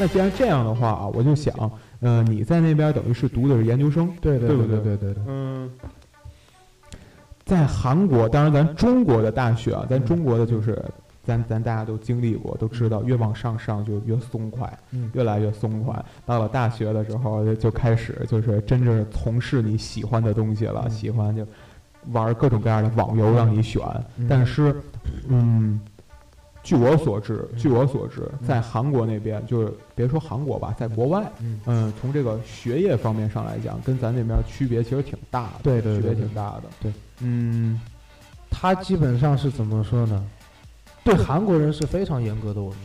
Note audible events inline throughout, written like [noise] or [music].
那既然这样的话啊，我就想，呃，你在那边等于是读的是研究生，对对对对对对对，嗯，在韩国，当然咱中国的大学啊，咱中国的就是，咱咱大家都经历过，都知道越往上上就越松快，嗯越来越松快。到了大学的时候，就就开始就是真正从事你喜欢的东西了，嗯喜欢就玩各种各样的网游让你选。嗯但是，嗯，据我所知，嗯据我所知，在韩国那边，就是别说韩国吧，在国外，嗯嗯，从这个学业方面上来讲，跟咱这边区别其实挺大的，区别对对对对挺大的。对，嗯，他基本上是怎么说呢？对韩国人是非常严格的我们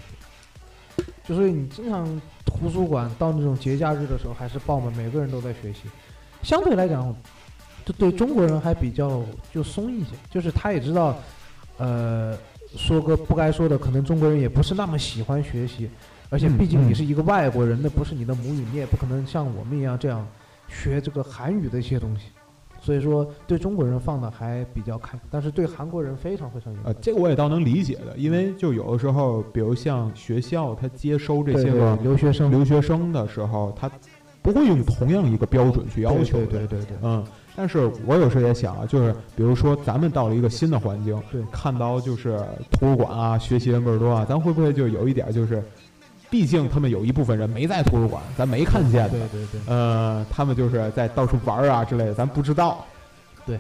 学，就是你经常图书馆到那种节假日的时候还是爆满，每个人都在学习。相对来讲，就对中国人还比较就松一些，就是他也知道，呃，说个不该说的，可能中国人也不是那么喜欢学习，而且嗯毕竟嗯你是一个外国人，那不是你的母语，你也不可能像我们一样这样学这个韩语的一些东西。所以说，对中国人放的还比较开，但是对韩国人非常非常严格。呃，这个我也倒能理解的，因为就有的时候，比如像学校他接收这些个留学生留学生的时候，他不会用同样一个标准去要求的。对对对嗯，但是我有时候也想啊，就是比如说咱们到了一个新的环境，对看到就是图书馆啊，学习人倍儿多啊，咱会不会就有一点就是，毕竟他们有一部分人没在图书馆，咱没看见的，对对对，呃，他们就是在到处玩儿啊之类的，咱不知道。对，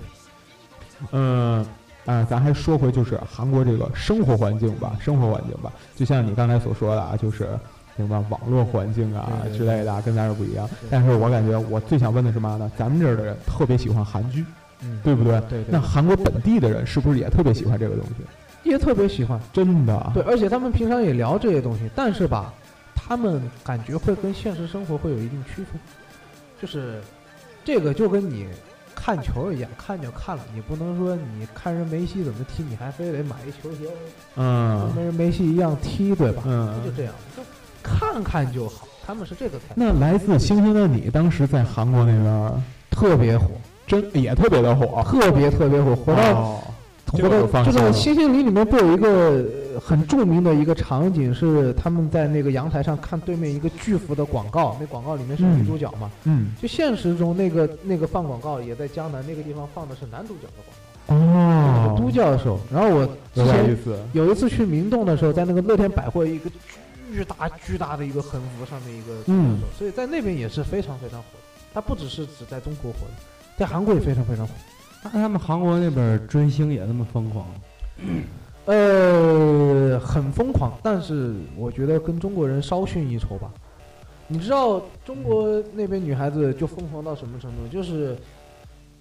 嗯、啊，咱还说回就是韩国这个生活环境吧，生活环境吧，就像你刚才所说的啊，就是什么网络环境啊之类的啊，跟咱这不一样。但是我感觉我最想问的是嘛呢？咱们这儿的人特别喜欢韩剧，嗯，对不对？对对那韩国本地的人是不是也特别喜欢这个东西？也特别喜欢。真的啊？对，而且他们平常也聊这些东西，但是吧，他们感觉会跟现实生活会有一定区分，就是这个就跟你看球一样，看就看了，你不能说你看人梅西怎么踢，你还非得买一球鞋嗯跟人梅西一样踢，对吧？嗯就这样，就看看就好。他们是这个态度，那来自星星的你当时在韩国那边特别火，真也特别的火，特别特别火，火到火到这个《星星里》里面不有一个呃很著名的一个场景，是他们在那个阳台上看对面一个巨幅的广告，那广告里面是女主角嘛？嗯就现实中那个那个放广告也在江南那个地方放的是男主角的广告。哦。告，都教授。然后我之前，有一次去明洞的时候，在那个乐天百货一个巨大巨大的一个横幅上面一个嗯所以在那边也是非常非常火的。它不只是只在中国火的，在韩国也非常非常火。那他们韩国那边追星也那么疯狂？呃，很疯狂，但是我觉得跟中国人稍逊一筹吧。你知道中国那边女孩子就疯狂到什么程度？就是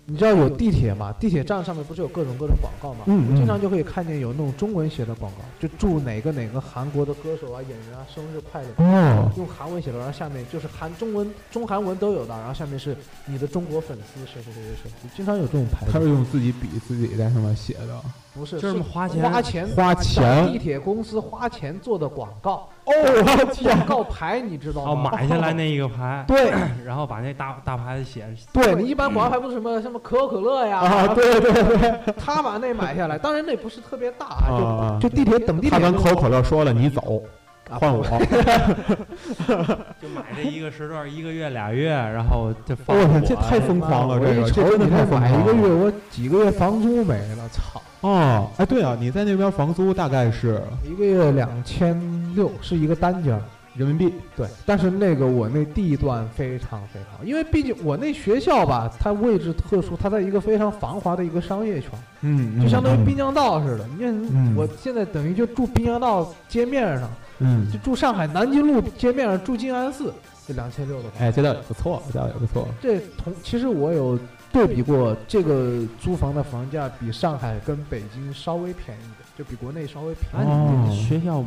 你知道有地铁嘛？地铁站上面不是有各种各种广告嘛？嗯嗯经常就可以看见有那种中文写的广告，就祝哪个哪个韩国的歌手啊、演员啊生日快乐。哦，用韩文写的，然后下面就是韩中文、中韩文都有的，然后下面是你的中国粉丝谁谁谁谁谁，就经常有这种牌子。他是用自己笔自己在上面写的。不是，就是是花钱花钱花钱地铁公司花钱做的广告，哦，我天广告牌你知道哦，吗？买下来那一个牌，[laughs] 对然后把那大大牌子写对，你一般广告牌不是什么什么可口可乐呀？啊，对对对，[laughs] 他把那买下来，当然那不是特别大，啊就就地铁等地铁。他跟可口可乐说了，你走，啊换我。[laughs] 就买这一个时段，一个月俩月，然后就放我火。天这太疯狂了，我这这真的太疯买一个月，狂了。我几个月房租没了，操！哦，哎，对啊，你在那边房租大概是一个月两千六，是一个单间儿。人民币？对，但是那个我那地段非常非常好，因为毕竟我那学校吧，它位置特殊，它在一个非常繁华的一个商业圈，嗯，就相当于滨江，道似的。你看，嗯我现在等于就住滨江道街面上，嗯就，住上海南京路街面上住静安寺，这两千六的房。哎，这倒也不错，这倒也不错。这同其实我有对比过，这个租房的房价比上海跟北京稍微便宜一点，就比国内稍微便宜一点。哦学校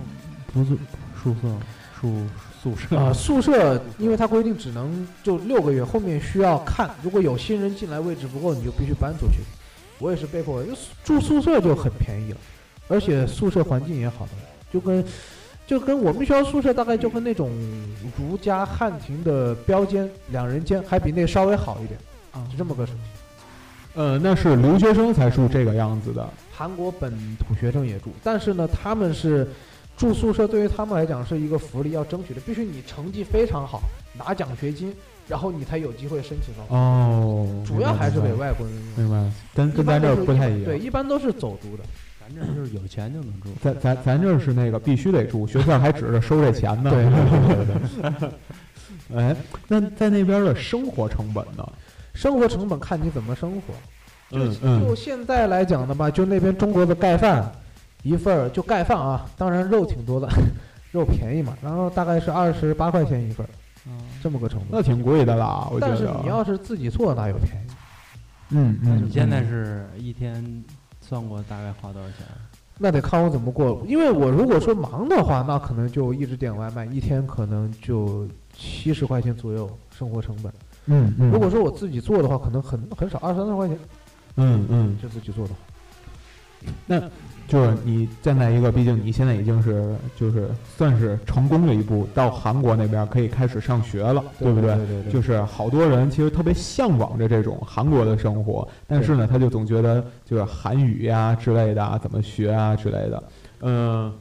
不是宿舍，宿宿舍啊，宿舍因为它规定只能就六个月，后面需要看，如果有新人进来位置不够，你就必须搬出去。我也是被迫，因为住宿舍就很便宜了，而且宿舍环境也好的，就跟就跟我们学校宿舍大概就跟那种如家汉庭的标间两人间，还比那稍微好一点，啊就这么个水平。呃，那是留学生才住这个样子的。韩国本土学生也住，但是呢，他们是住宿舍对于他们来讲是一个福利，要争取的，必须你成绩非常好，拿奖学金，然后你才有机会申请到。哦，主要还是给外国人用。明白，跟跟咱这儿不太一样。对，一般都是走读的。咱这就是有钱就能住。咱咱咱这儿是那个必须得住，学校还指着收这钱呢。对对对对哎，那在那边的生活成本呢？生活成本看你怎么生活。就嗯嗯就现在来讲的吧，就那边中国的盖饭，一份儿就盖饭啊，当然肉挺多的，[laughs] 肉便宜嘛，然后大概是二十八块钱一份儿，这么个成本。那挺贵的啦，我觉得。但是你要是自己做，哪有便宜？嗯嗯，你现在嗯是一天算过大概花多少钱？那得看我怎么过。因为我如果说忙的话，那可能就一直点外卖，一天可能就七十块钱左右生活成本。嗯嗯，如果说我自己做的话，可能很很少，二三十块钱。嗯嗯，就自己做的话。就是你站在一个，毕竟你现在已经是就是算是成功了一步，到韩国那边可以开始上学了，对不对？对对就是好多人其实特别向往着这种韩国的生活，但是呢，他就总觉得就是韩语呀之类的啊，怎么学啊之类的，嗯，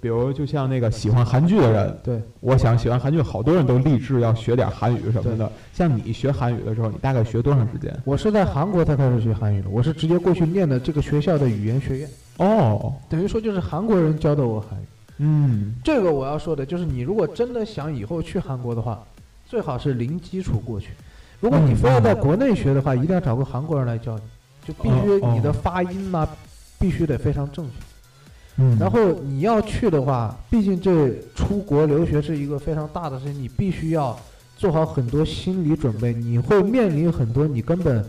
比如就像那个喜欢韩剧的人，对，我想喜欢韩剧，好多人都立志要学点韩语什么的。像你学韩语的时候，你大概学多长时间？我是在韩国才开始学韩语的，我是直接过去念的这个学校的语言学院，哦，等于说就是韩国人教的我韩语。嗯这个我要说的就是，你如果真的想以后去韩国的话，最好是零基础过去。如果你非要在国内学的话，一定要找个韩国人来教你，就必须你的发音呐、必须得非常正确。嗯，然后你要去的话，毕竟这出国留学是一个非常大的事情，你必须要做好很多心理准备，你会面临很多你根本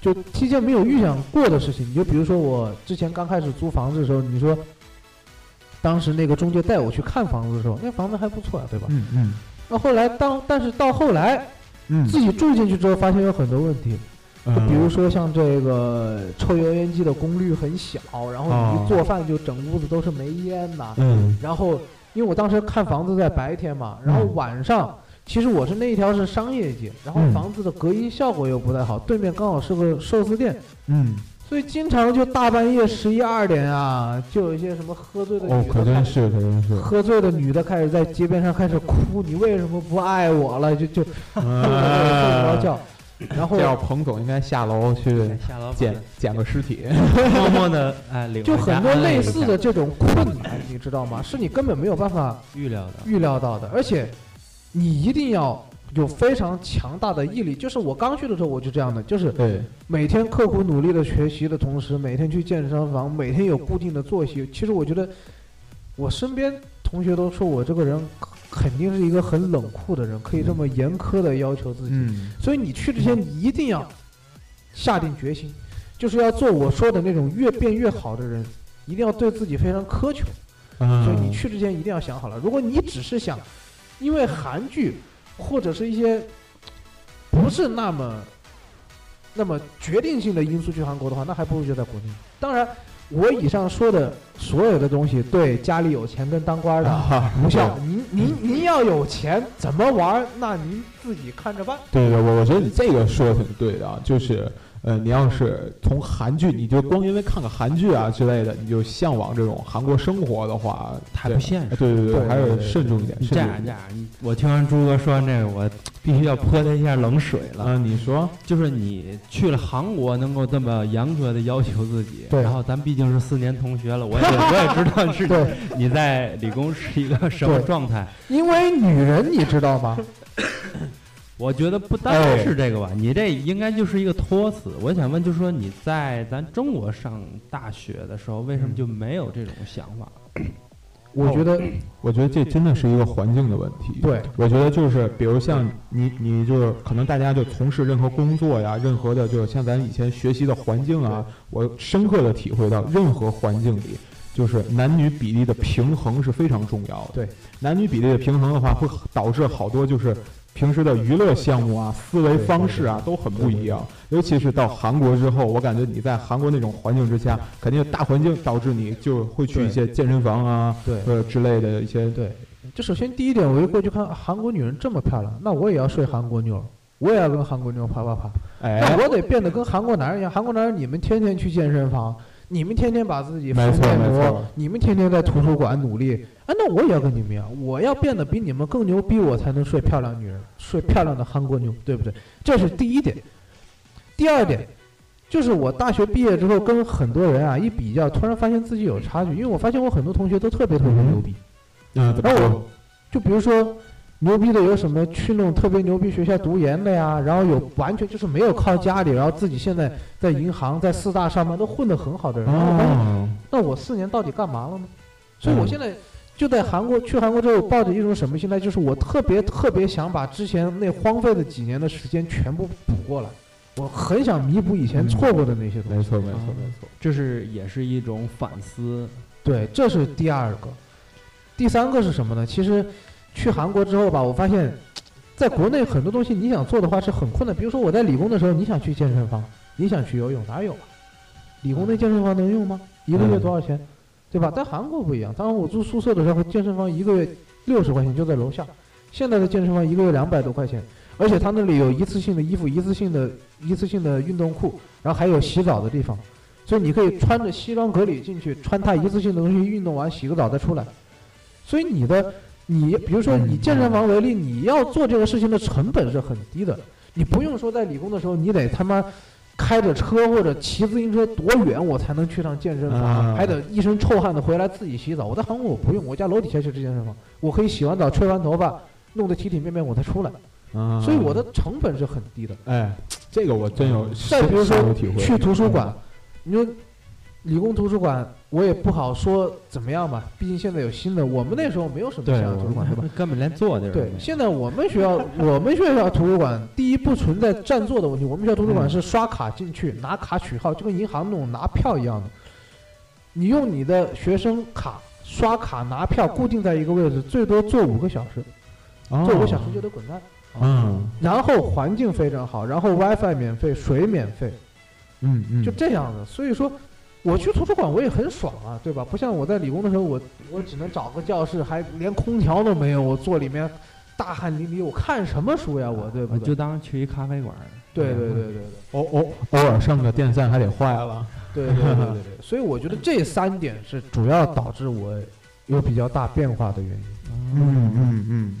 就提前没有预想过的事情。你就比如说我之前刚开始租房子的时候，你说当时那个中介带我去看房子的时候，那房子还不错啊、对吧？嗯嗯那后来当但是到后来嗯，自己住进去之后，发现有很多问题，就嗯。比如说像这个抽油烟机的功率很小，然后你哦一做饭就整屋子都是煤烟呐、嗯。然后因为我当时看房子在白天嘛，然后嗯晚上其实我是那一条是商业街，然后嗯房子的隔音效果又不太好，对面刚好是个寿司店，嗯，所以经常就大半夜十一二点啊，就有一些什么喝醉的哦女，的开始。可真是可真是，喝醉的女的开始在街边上开始哭，你为什么不爱我了？就就睡不着觉，然后彭总应该下楼去下楼捡捡个尸体。[laughs] 默默的哎，就很多类似的这种困难，你知道吗？是你根本没有办法预料的。预料到的，而且你一定要有非常强大的毅力。就是我刚去的时候我就这样的，就是，每天刻苦努力的学习的同时，每天去健身房，每天有固定的作息。其实我觉得，我身边同学都说我这个人肯定是一个很冷酷的人，可以这么严苛的要求自己。嗯所以你去之前，你一定要下定决心，就是要做我说的那种越变越好的人，一定要对自己非常苛求。嗯，所以你去之前一定要想好了。如果你只是想因为韩剧或者是一些不是那么那么决定性的因素去韩国的话，那还不如就在国内。当然，我以上说的所有的东西，对家里有钱跟当官的啊无效。您您您要有钱，怎么玩，那您自己看着办。对对，我我觉得你这个说的挺对的啊，就是呃，你要是从韩剧，你就光因为看个韩剧啊之类的，你就向往这种韩国生活的话，太不现实对对对还是慎重一点。这样这样，你我听完朱哥说完这个，我必须要泼他一下冷水了。啊，你说，就是你去了韩国，能够这么严格的要求自己，然后咱毕竟是四年同学了，我也我也知道是，[laughs] 你在理工是一个什么状态。因为女人你知道吗？[laughs] 我觉得不单是这个吧，你这应该就是一个托词。我想问，就是说你在咱中国上大学的时候，为什么就没有这种想法？我觉得我觉得这真的是一个环境的问题。对，我觉得就是，比如像你，你就是可能大家就从事任何工作呀，任何的，就是像咱以前学习的环境啊，我深刻的体会到，任何环境里，就是男女比例的平衡是非常重要的。对，男女比例的平衡的话，会导致好多就是平时的娱乐项目啊、思维方式啊都很不一样。尤其是到韩国之后，我感觉你在韩国那种环境之下，肯定大环境导致你就会去一些健身房啊，对呃之类的一些对，就首先第一点，我就过去看韩国女人这么漂亮，那我也要睡韩国妞，我也要跟韩国妞啪啪啪。哎那我得变得跟韩国男人一样。韩国男人，你们天天去健身房，你们天天把自己没错敷面膜没错，你们天天在图书馆努力，啊，那我也要跟你们一样，我要变得比你们更牛逼，我才能睡漂亮女人，睡漂亮的韩国妞，对不对？这是第一点。第二点，就是我大学毕业之后跟很多人啊一比较，突然发现自己有差距，因为我发现我很多同学都特别特别牛逼，嗯？然后我就比如说。牛逼的有什么？去那种特别牛逼学校读研的呀，然后有完全就是没有靠家里，然后自己现在在银行、在四大上班都混得很好的人。然后我那我四年到底干嘛了呢？所以我嗯现在就在韩国，去韩国之后，抱着一种什么心态？就是我特别特别想把之前那荒废的几年的时间全部补过来，我很想弥补以前错过的那些东西。没错没错没错。这是也是一种反思。对，这是第二个。第三个是什么呢？其实去韩国之后吧，我发现，在国内很多东西你想做的话是很困难。比如说我在理工的时候，你想去健身房，你想去游泳，哪有啊？理工那健身房能用吗？一个月多少钱？对吧？在韩国不一样，当时我住宿舍的时候，健身房一个月六十块钱就在楼下，现在的健身房一个月两百多块钱，而且他那里有一次性的衣服、一次性的一次性的运动裤，然后还有洗澡的地方，所以你可以穿着西装革履进去，穿它一次性的东西运动完洗个澡再出来，所以你的你比如说以健身房为例，你要做这个事情的成本是很低的，你不用说在理工的时候你得他妈。开着车或者骑自行车多远我才能去趟健身房，啊还得一身臭汗的回来自己洗澡。我在韩国我不用，我家楼底下就是健身房，我可以洗完澡、吹完头发，弄得体体面面我再出来，啊所以我的成本是很低的。哎，这个我真有再比如说。去图书馆，你说理工图书馆，我也不好说怎么样吧，毕竟现在有新的，我们那时候没有什么对像图书馆，对吧？[laughs] 根本连坐地儿都对现在我们学校，我们学校图书馆第一不存在占座的问题，我们学校图书馆是刷卡进去，拿卡取号，就跟银行那种拿票一样的。你用你的学生卡刷卡拿票，固定在一个位置，最多坐五个小时，哦坐五个小时就得滚蛋。嗯然后环境非常好，然后 WiFi 免费，水免费，嗯嗯，就这样的。所以说，我去图书馆我也很爽啊，对吧？不像我在理工的时候，我我只能找个教室，还连空调都没有，我坐里面大汗淋漓，我看什么书呀？我对不对？我就当去一咖啡馆儿。对对对对对偶偶偶尔上个电扇还得坏了。对对对对对。[laughs] 所以我觉得这三点是主要导致我有比较大变化的原因。嗯嗯嗯，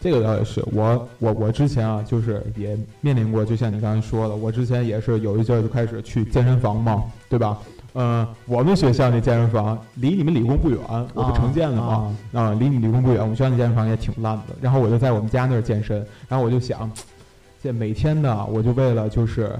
这个倒也是，我我我之前啊，就是也面临过，就像你刚才说的，我之前也是有一阵儿就开始去健身房嘛，对吧？呃，我们学校那健身房离你们理工不远，我不城建的嘛，啊，离你理工不远，我们学校那健身房也挺烂的。然后我就在我们家那儿健身，然后我就想，这每天呢，我就为了就是。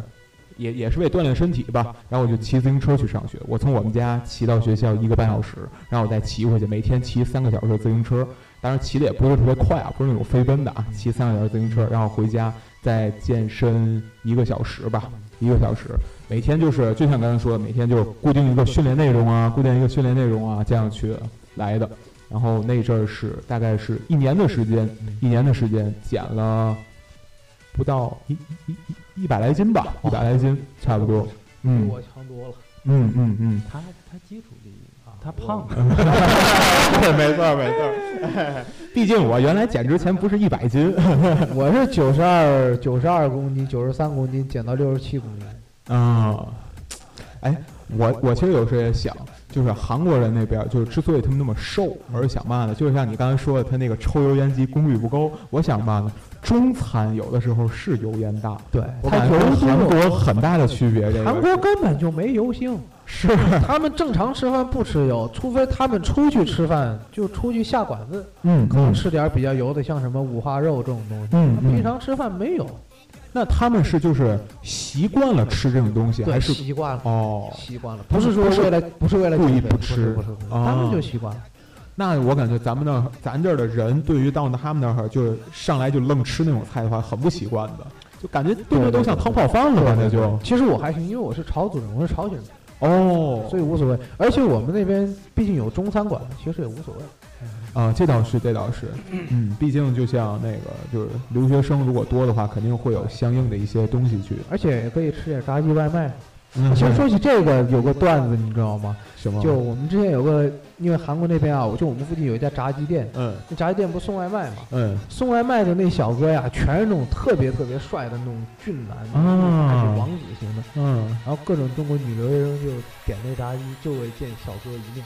也也是为锻炼身体吧，然后我就骑自行车去上学。我从我们家骑到学校一个半小时，然后我再骑回去，每天骑三个小时的自行车。当然骑的也不是特别快啊，不是那种飞奔的啊，骑三个小时自行车，然后回家再健身一个小时吧，一个小时。每天就是就像刚才说的，每天就固定一个训练内容啊，固定一个训练内容啊，这样去来的。然后那阵儿是大概是一年的时间，一年的时间减了不到一一一一百来斤吧，一百来斤差不多。嗯比我强多了。嗯嗯嗯，他他基础第一，他胖。[laughs] 没错没错。毕竟我原来减之前不是一百斤。[laughs] 我是九十二九十二公斤，九十三公斤减到六十七公斤。啊，哎，我我其实有时候也想，就是韩国人那边，就是之所以他们那么瘦，我是想嘛呢？就是像你刚才说的，他那个抽油烟机功率不高，我想嘛呢？中餐有的时候是油烟大，对，它油多。国很大的区别。这个韩国根本就没油性，是 [laughs] 他们正常吃饭不吃油，除非他们出去吃饭就出去下馆子，嗯可能嗯吃点比较油的，像什么五花肉这种东西。嗯嗯，平常吃饭没有，那他们是就是习惯了吃这种东西，还是习惯了，哦？习惯了，不是说为了不是为了故意不不吃是不是不是，哦他们就习惯了。那我感觉咱们那咱这儿的人，对于到他们那儿就是上来就愣吃那种菜的话，很不习惯的，就感觉对面都像汤泡饭了吧？那就其实我还行，因为我是朝族人，我是朝鲜人，哦，所以无所谓。而且我们那边毕竟有中餐馆，其实也无所谓。啊，这倒是，这倒是，嗯，毕竟就像那个，就是留学生如果多的话，肯定会有相应的一些东西去。而且也可以吃点炸鸡外卖。嗯其实说起这个，有个段子你知道吗？什么？就我们之前有个，因为韩国那边啊，就我们附近有一家炸鸡店，嗯那炸鸡店不送外卖嘛？嗯送外卖的那小哥呀，全是那种特别特别帅的那种俊男，啊还是王子型的。嗯，然后各种中国女留学生就点那炸鸡，就为见小哥一面。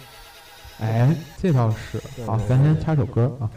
哎，这倒是。好，咱先插首歌啊。